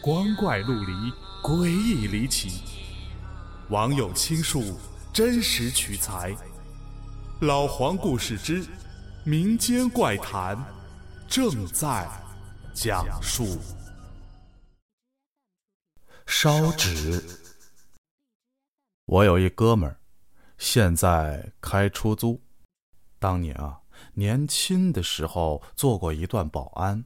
光怪陆离，诡异离奇。网友倾述，真实取材。老黄故事之民间怪谈正在讲述。烧纸。我有一哥们儿，现在开出租。当年啊，年轻的时候做过一段保安。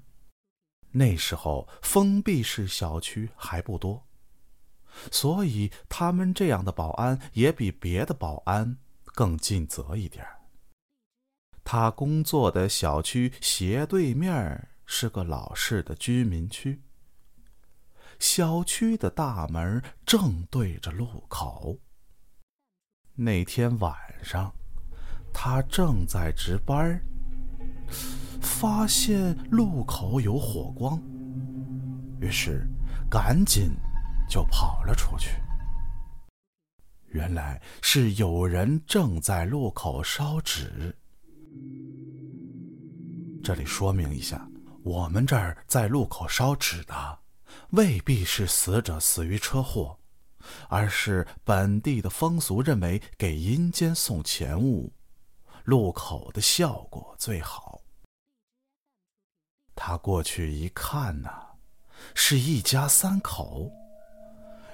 那时候封闭式小区还不多，所以他们这样的保安也比别的保安更尽责一点。他工作的小区斜对面是个老式的居民区，小区的大门正对着路口。那天晚上，他正在值班儿。发现路口有火光，于是赶紧就跑了出去。原来是有人正在路口烧纸。这里说明一下，我们这儿在路口烧纸的，未必是死者死于车祸，而是本地的风俗认为给阴间送钱物，路口的效果最好。他过去一看呐，是一家三口，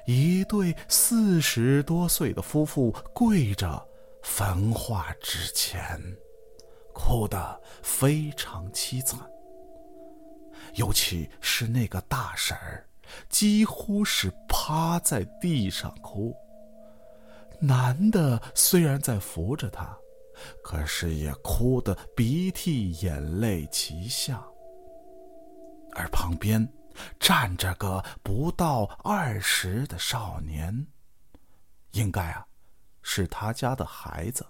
一对四十多岁的夫妇跪着焚化纸钱，哭得非常凄惨。尤其是那个大婶儿，几乎是趴在地上哭。男的虽然在扶着她，可是也哭得鼻涕眼泪齐下。而旁边站着个不到二十的少年，应该啊，是他家的孩子。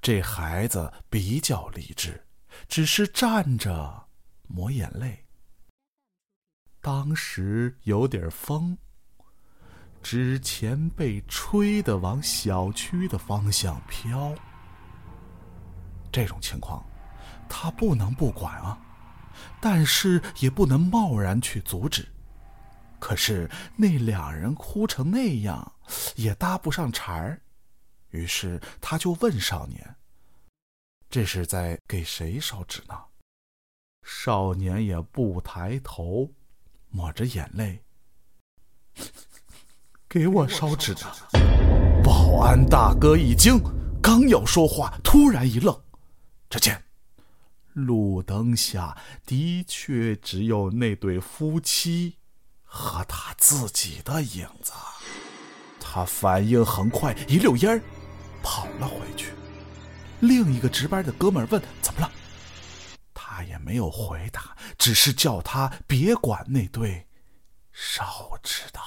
这孩子比较理智，只是站着抹眼泪。当时有点风，纸钱被吹得往小区的方向飘。这种情况，他不能不管啊。但是也不能贸然去阻止。可是那两人哭成那样，也搭不上茬儿。于是他就问少年：“这是在给谁烧纸呢？”少年也不抬头，抹着眼泪：“给我烧纸的。”保安大哥一惊，刚要说话，突然一愣，只见。路灯下的确只有那对夫妻和他自己的影子。他反应很快，一溜烟儿跑了回去。另一个值班的哥们问：“怎么了？”他也没有回答，只是叫他别管那对烧纸的。